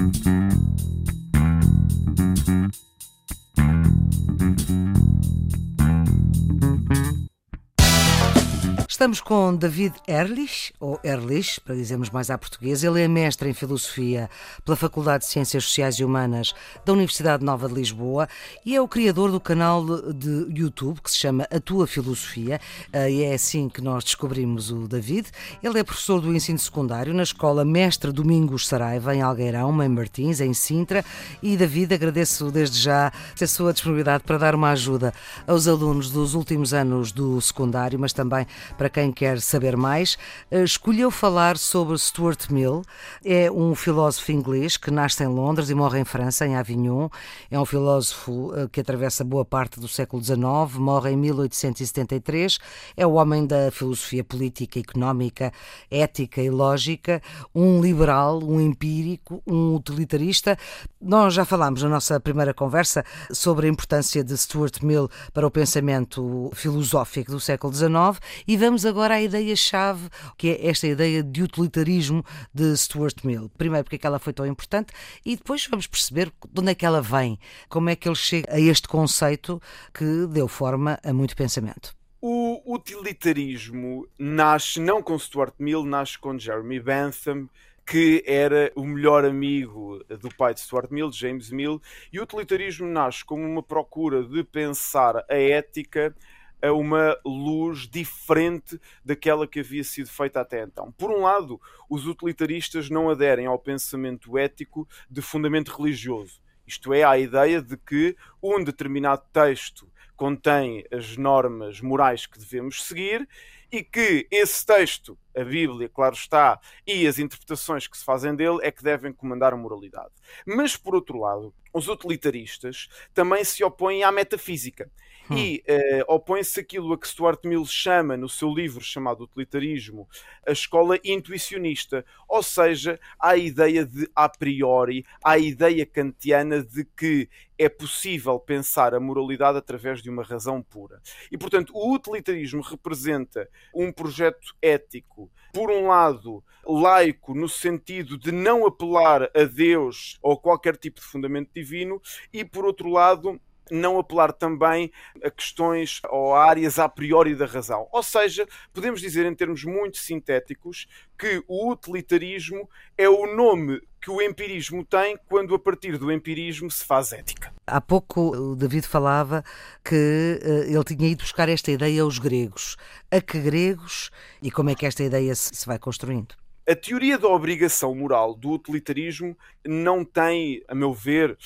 Mm-hmm. Estamos com David Erlich, ou Erlich, para dizermos mais à portuguesa. Ele é mestre em Filosofia pela Faculdade de Ciências Sociais e Humanas da Universidade Nova de Lisboa e é o criador do canal de YouTube que se chama A Tua Filosofia eh, e é assim que nós descobrimos o David. Ele é professor do ensino secundário na Escola Mestre Domingos Saraiva, em Algueirão, Mãe Martins, em Sintra. E David, agradeço desde já a sua disponibilidade para dar uma ajuda aos alunos dos últimos anos do secundário, mas também para quem quer saber mais, eh, escolheu falar sobre Stuart Mill. É um filósofo inglês que nasce em Londres e morre em França, em Avignon. É um filósofo eh, que atravessa boa parte do século XIX, morre em 1873. É o homem da filosofia política, económica, ética e lógica, um liberal, um empírico, um utilitarista. Nós já falámos na nossa primeira conversa sobre a importância de Stuart Mill para o pensamento filosófico do século XIX e vamos Vamos agora à ideia-chave, que é esta ideia de utilitarismo de Stuart Mill. Primeiro, porque é que ela foi tão importante e depois vamos perceber de onde é que ela vem, como é que ele chega a este conceito que deu forma a muito pensamento. O utilitarismo nasce não com Stuart Mill, nasce com Jeremy Bentham, que era o melhor amigo do pai de Stuart Mill, James Mill, e o utilitarismo nasce como uma procura de pensar a ética a uma luz diferente daquela que havia sido feita até então. Por um lado, os utilitaristas não aderem ao pensamento ético de fundamento religioso, isto é, à ideia de que um determinado texto contém as normas morais que devemos seguir e que esse texto, a Bíblia, claro está, e as interpretações que se fazem dele é que devem comandar a moralidade. Mas, por outro lado, os utilitaristas também se opõem à metafísica hum. e uh, opõe-se aquilo a que Stuart Mill chama no seu livro chamado Utilitarismo a escola intuicionista, ou seja, a ideia de a priori, a ideia kantiana de que é possível pensar a moralidade através de uma razão pura. E, portanto, o utilitarismo representa um projeto ético, por um lado, laico, no sentido de não apelar a Deus ou qualquer tipo de fundamento divino, e, por outro lado, não apelar também a questões ou a áreas a priori da razão. Ou seja, podemos dizer em termos muito sintéticos que o utilitarismo é o nome que o empirismo tem quando a partir do empirismo se faz ética. Há pouco o David falava que uh, ele tinha ido buscar esta ideia aos gregos. A que gregos e como é que esta ideia se, se vai construindo? A teoria da obrigação moral do utilitarismo não tem, a meu ver,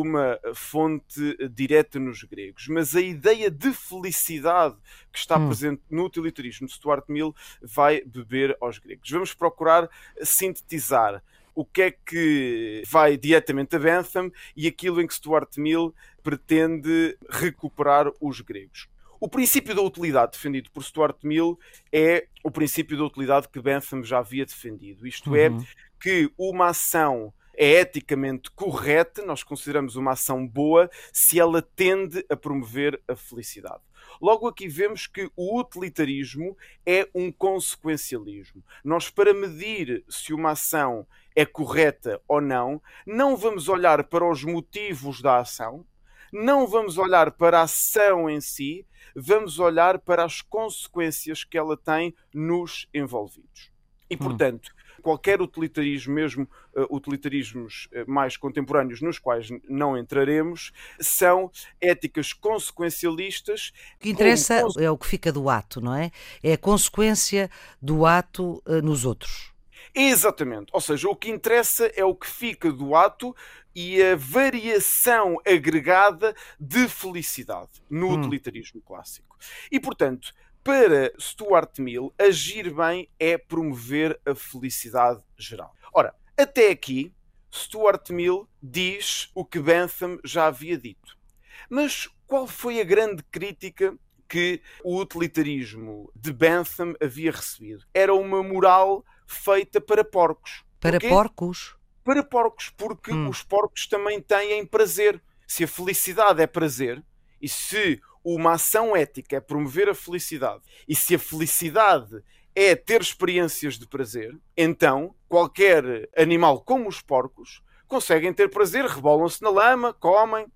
uma fonte direta nos gregos, mas a ideia de felicidade que está hum. presente no utilitarismo de Stuart Mill vai beber aos gregos. Vamos procurar sintetizar o que é que vai diretamente a Bentham e aquilo em que Stuart Mill pretende recuperar os gregos. O princípio da utilidade defendido por Stuart Mill é o princípio da utilidade que Bentham já havia defendido. Isto é, uhum. é que uma ação é eticamente correta, nós consideramos uma ação boa, se ela tende a promover a felicidade. Logo aqui vemos que o utilitarismo é um consequencialismo. Nós, para medir se uma ação é correta ou não, não vamos olhar para os motivos da ação, não vamos olhar para a ação em si, vamos olhar para as consequências que ela tem nos envolvidos. E, hum. portanto, hum. Qualquer utilitarismo, mesmo uh, utilitarismos uh, mais contemporâneos, nos quais não entraremos, são éticas consequencialistas. O que interessa é o que fica do ato, não é? É a consequência do ato uh, nos outros. Exatamente. Ou seja, o que interessa é o que fica do ato e a variação agregada de felicidade no hum. utilitarismo clássico. E, portanto, para Stuart Mill, agir bem é promover a felicidade geral. Ora, até aqui, Stuart Mill diz o que Bentham já havia dito. Mas qual foi a grande crítica que o utilitarismo de Bentham havia recebido? Era uma moral feita para porcos. Para Porquê? porcos? Para porcos, porque hum. os porcos também têm prazer. Se a felicidade é prazer, e se uma ação ética é promover a felicidade, e se a felicidade é ter experiências de prazer, então qualquer animal como os porcos conseguem ter prazer, rebolam-se na lama, comem.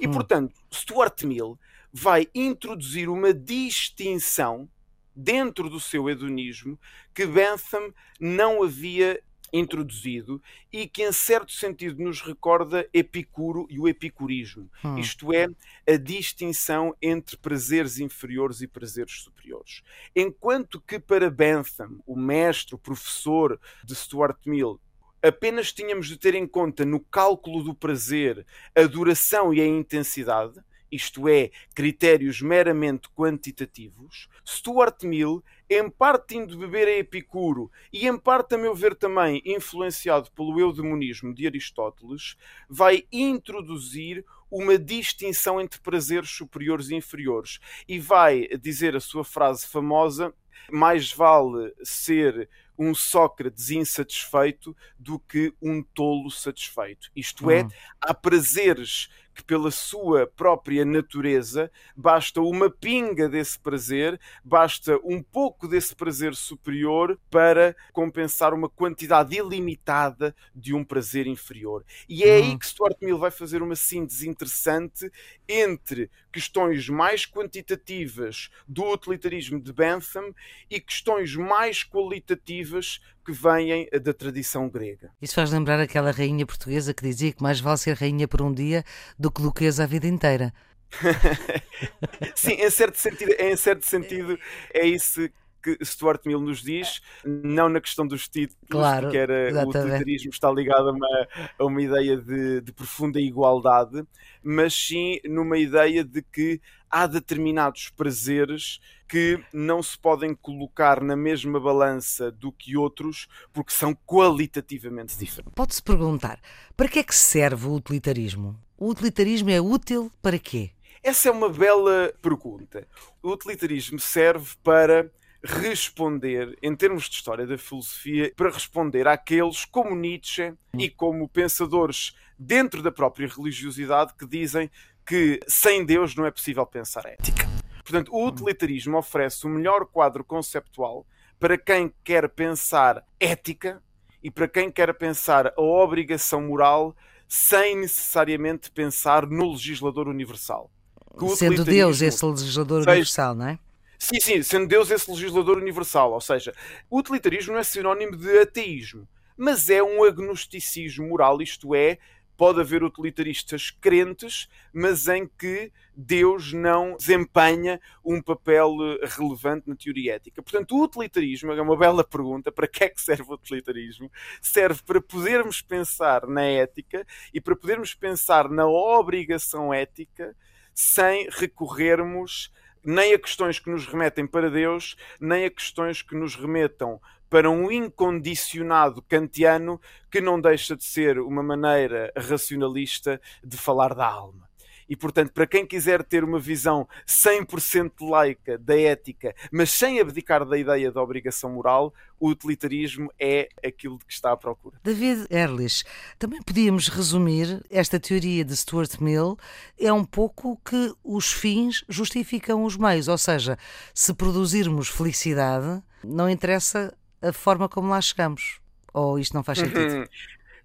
E, hum. portanto, Stuart Mill vai introduzir uma distinção dentro do seu hedonismo que Bentham não havia introduzido e que, em certo sentido, nos recorda Epicuro e o epicurismo. Hum. Isto é, a distinção entre prazeres inferiores e prazeres superiores. Enquanto que, para Bentham, o mestre, o professor de Stuart Mill, apenas tínhamos de ter em conta no cálculo do prazer a duração e a intensidade isto é, critérios meramente quantitativos, Stuart Mill, em parte indo beber a Epicuro e em parte, a meu ver, também influenciado pelo eudemonismo de Aristóteles, vai introduzir uma distinção entre prazeres superiores e inferiores e vai dizer a sua frase famosa: mais vale ser um Sócrates insatisfeito do que um tolo satisfeito. Isto é, hum. há prazeres que, pela sua própria natureza, basta uma pinga desse prazer, basta um pouco desse prazer superior para compensar uma quantidade ilimitada de um prazer inferior. E é aí uhum. que Stuart Mill vai fazer uma síntese interessante entre questões mais quantitativas do utilitarismo de Bentham e questões mais qualitativas que vêm da tradição grega. Isso faz lembrar aquela rainha portuguesa que dizia que mais vale ser rainha por um dia do que duquesa a vida inteira. Sim, em certo sentido, em certo sentido é isso que Stuart Mill nos diz, não na questão dos títulos, claro, porque era, o utilitarismo está ligado a uma, a uma ideia de, de, profunda igualdade, mas sim numa ideia de que há determinados prazeres que não se podem colocar na mesma balança do que outros, porque são qualitativamente diferentes. Pode-se perguntar, para que é que serve o utilitarismo? O utilitarismo é útil para quê? Essa é uma bela pergunta. O utilitarismo serve para responder, em termos de história da filosofia, para responder àqueles como Nietzsche e como pensadores dentro da própria religiosidade que dizem que sem Deus não é possível pensar ética. Portanto, o utilitarismo oferece o melhor quadro conceptual para quem quer pensar ética e para quem quer pensar a obrigação moral sem necessariamente pensar no legislador universal. Sendo Deus esse legislador seja, universal, não é? Sim, sim, sendo Deus esse legislador universal. Ou seja, o utilitarismo não é sinónimo de ateísmo, mas é um agnosticismo moral, isto é, pode haver utilitaristas crentes, mas em que Deus não desempenha um papel eh, relevante na teoria ética. Portanto, o utilitarismo é uma bela pergunta. Para que é que serve o utilitarismo? Serve para podermos pensar na ética e para podermos pensar na obrigação ética sem recorrermos nem a questões que nos remetem para Deus, nem a questões que nos remetam para um incondicionado kantiano que não deixa de ser uma maneira racionalista de falar da alma. E, portanto, para quem quiser ter uma visão 100% laica da ética, mas sem abdicar da ideia da obrigação moral, o utilitarismo é aquilo de que está à procura. David Ehrlich, também podíamos resumir esta teoria de Stuart Mill, é um pouco que os fins justificam os meios, ou seja, se produzirmos felicidade, não interessa a forma como lá chegamos. Ou isto não faz sentido? Uhum.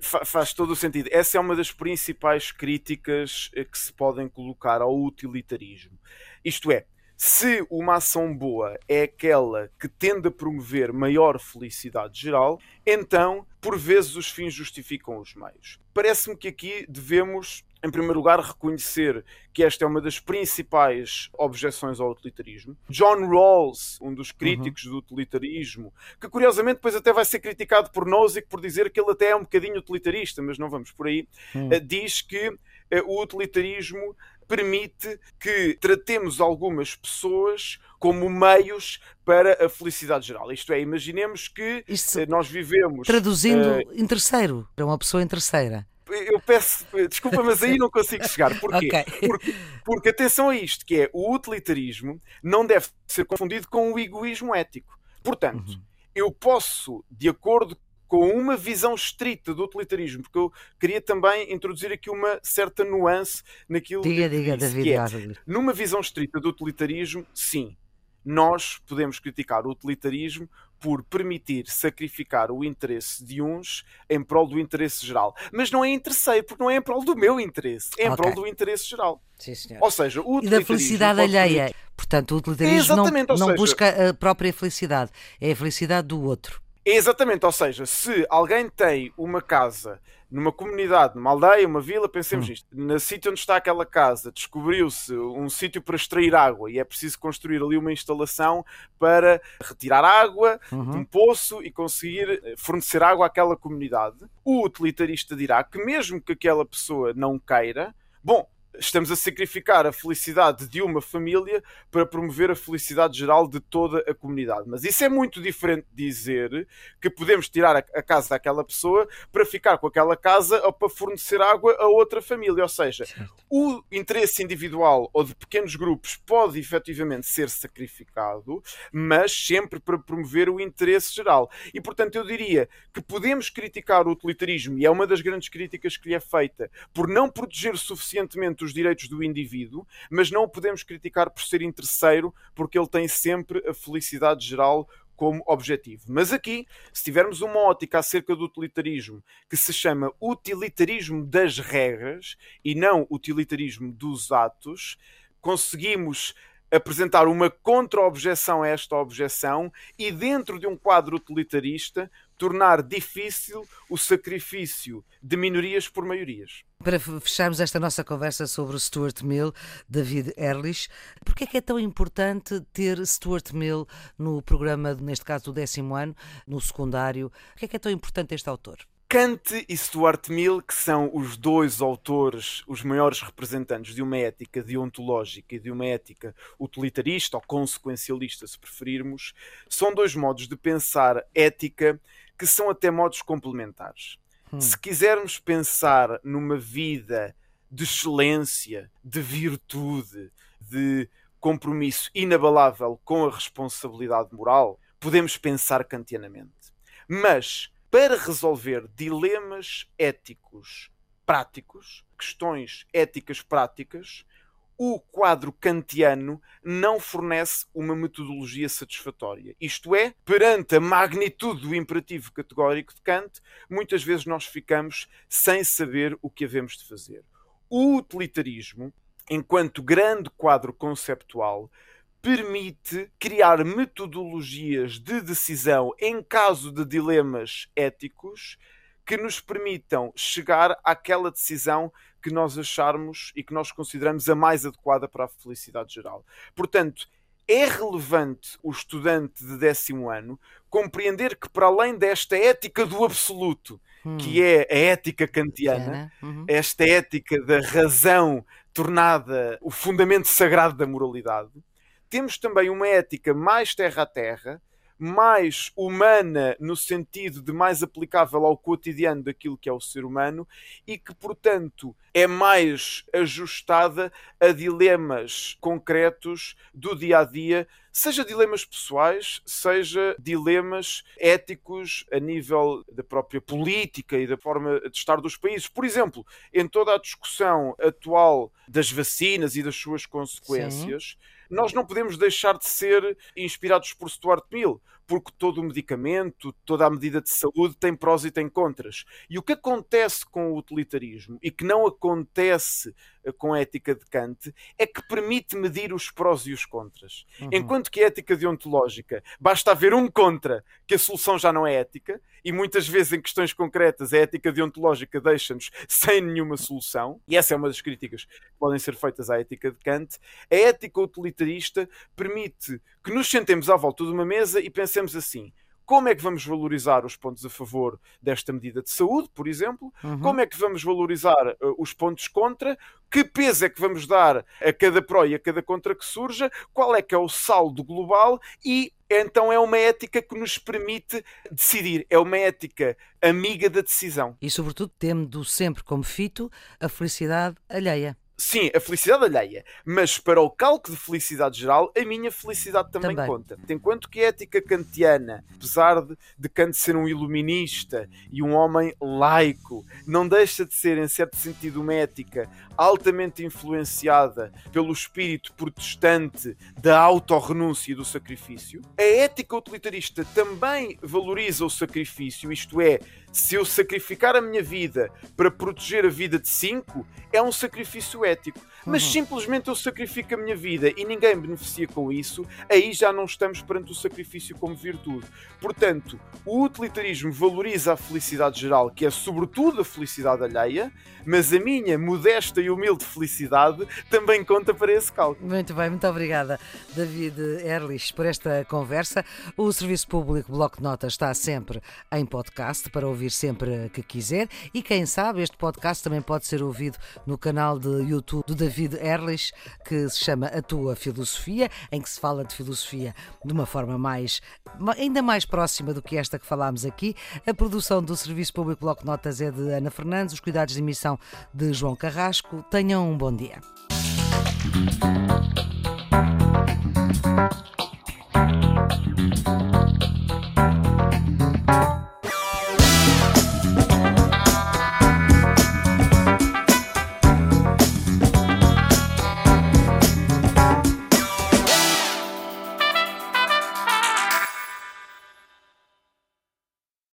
faz todo o sentido. Essa é uma das principais críticas eh, que se podem colocar ao utilitarismo. Isto é, se uma ação boa é aquela que tende a promover maior felicidade geral, então, por vezes, os fins justificam os meios. Parece-me que aqui devemos em primeiro lugar, reconhecer que esta é uma das principais objeções ao utilitarismo. John Rawls, um dos críticos uhum. do utilitarismo, que curiosamente depois até vai ser criticado por Nozick por dizer que ele até é um bocadinho utilitarista, mas não vamos por aí, uhum. diz que uh, o utilitarismo permite que tratemos algumas pessoas como meios para a felicidade geral. Isto é, imaginemos que Isto, eh, nós vivemos. Traduzindo uh, em terceiro, para uma pessoa em terceira eu peço desculpa, mas aí não consigo chegar. Porquê? Okay. Porque, porque atenção a isto, que é o utilitarismo não deve ser confundido com o egoísmo ético. Portanto, uhum. eu posso, de acordo com uma visão estrita do utilitarismo, porque eu queria também introduzir aqui uma certa nuance naquilo diga, que diga, disse, David, é, numa visão estrita do utilitarismo, sim, nós podemos criticar o utilitarismo por permitir sacrificar o interesse de uns em prol do interesse geral. Mas não é terceiro, porque não é em prol do meu interesse, é em okay. prol do interesse geral. Sim, senhor. Ou seja, o e da felicidade alheia. Portanto, o utilitarismo não, não seja... busca a própria felicidade, é a felicidade do outro. Exatamente, ou seja, se alguém tem uma casa numa comunidade, numa aldeia, uma vila, pensemos hum. nisto. No sítio onde está aquela casa, descobriu-se um sítio para extrair água e é preciso construir ali uma instalação para retirar água uhum. de um poço e conseguir eh, fornecer água àquela comunidade. O utilitarista dirá que mesmo que aquela pessoa não queira, bom, estamos a sacrificar a felicidade de uma família para promover a felicidade geral de toda a comunidade. Mas isso é muito diferente de dizer que podemos tirar a casa daquela pessoa para ficar com aquela casa ou para fornecer água a outra família. Ou seja, o interesse individual ou de pequenos grupos pode efetivamente ser sacrificado, mas sempre para promover o interesse geral. E portanto eu diria que podemos criticar o utilitarismo, e é uma das grandes críticas que lhe é feita, por não proteger suficientemente os direitos do indivíduo, mas não o podemos criticar por ser interesseiro, porque ele tem sempre a felicidade geral como objetivo. Mas aqui, se tivermos uma ótica acerca do utilitarismo que se chama utilitarismo das regras e não utilitarismo dos atos, conseguimos apresentar uma contra-objeção a esta objeção e, dentro de um quadro utilitarista, tornar difícil o sacrifício de minorias por maiorias. Para fecharmos esta nossa conversa sobre o Stuart Mill, David Ehrlich, porquê é que é tão importante ter Stuart Mill no programa, neste caso do décimo ano, no secundário? Porquê é que é tão importante este autor? Kant e Stuart Mill, que são os dois autores, os maiores representantes de uma ética deontológica e de uma ética utilitarista ou consequencialista, se preferirmos, são dois modos de pensar ética que são até modos complementares. Hum. Se quisermos pensar numa vida de excelência, de virtude, de compromisso inabalável com a responsabilidade moral, podemos pensar kantianamente. Mas para resolver dilemas éticos práticos, questões éticas práticas, o quadro kantiano não fornece uma metodologia satisfatória. Isto é, perante a magnitude do imperativo categórico de Kant, muitas vezes nós ficamos sem saber o que havemos de fazer. O utilitarismo, enquanto grande quadro conceptual, permite criar metodologias de decisão em caso de dilemas éticos que nos permitam chegar àquela decisão que nós acharmos e que nós consideramos a mais adequada para a felicidade geral. Portanto, é relevante o estudante de décimo ano compreender que, para além desta ética do absoluto, hum. que é a ética kantiana, uhum. esta ética da razão tornada o fundamento sagrado da moralidade, temos também uma ética mais terra a terra, mais humana no sentido de mais aplicável ao cotidiano daquilo que é o ser humano e que, portanto, é mais ajustada a dilemas concretos do dia a dia, seja dilemas pessoais, seja dilemas éticos a nível da própria política e da forma de estar dos países. Por exemplo, em toda a discussão atual das vacinas e das suas consequências. Sim nós não podemos deixar de ser inspirados por Stuart Mill, porque todo o medicamento, toda a medida de saúde tem prós e tem contras. E o que acontece com o utilitarismo e que não acontece eh, com a ética de Kant é que permite medir os prós e os contras. Uhum. Enquanto que a ética deontológica basta haver um contra que a solução já não é ética, e muitas vezes em questões concretas a ética deontológica deixa-nos sem nenhuma solução, e essa é uma das críticas que podem ser feitas à ética de Kant, a ética utilitarista permite que nos sentemos à volta de uma mesa e pensemos assim: como é que vamos valorizar os pontos a favor desta medida de saúde, por exemplo? Uhum. Como é que vamos valorizar uh, os pontos contra? Que peso é que vamos dar a cada pró e a cada contra que surja? Qual é que é o saldo global? E então é uma ética que nos permite decidir. É uma ética amiga da decisão. E, sobretudo, tendo sempre como fito a felicidade alheia. Sim, a felicidade alheia. Mas para o cálculo de felicidade geral, a minha felicidade também, Também. conta. Enquanto que a ética kantiana, apesar de, de Kant ser um iluminista e um homem laico, não deixa de ser, em certo sentido, uma ética altamente influenciada pelo espírito protestante da autorrenúncia e do sacrifício. A ética utilitarista também valoriza o sacrifício, isto é, se eu sacrificar a minha vida para proteger a vida de cinco, é um sacrifício ético. Mas Uhum. simplesmente eu sacrifico a minha vida e ninguém beneficia com isso, aí já não estamos perante o sacrifício como virtude. Portanto, o utilitarismo valoriza a felicidade geral, que é sobretudo a felicidade alheia, mas a minha modesta e humilde felicidade também conta para esse cálculo. Muito bem, muito obrigada, David Erlich, por esta conversa. O Serviço Público Bloco de Notas está sempre em podcast para ouvir sempre que quiser e quem sabe este podcast também pode ser ouvido no canal de YouTube do David Erlich que se chama A Tua Filosofia, em que se fala de filosofia de uma forma mais ainda mais próxima do que esta que falámos aqui. A produção do Serviço Público Bloco Notas é de Ana Fernandes, os cuidados de emissão de João Carrasco. Tenham um bom dia.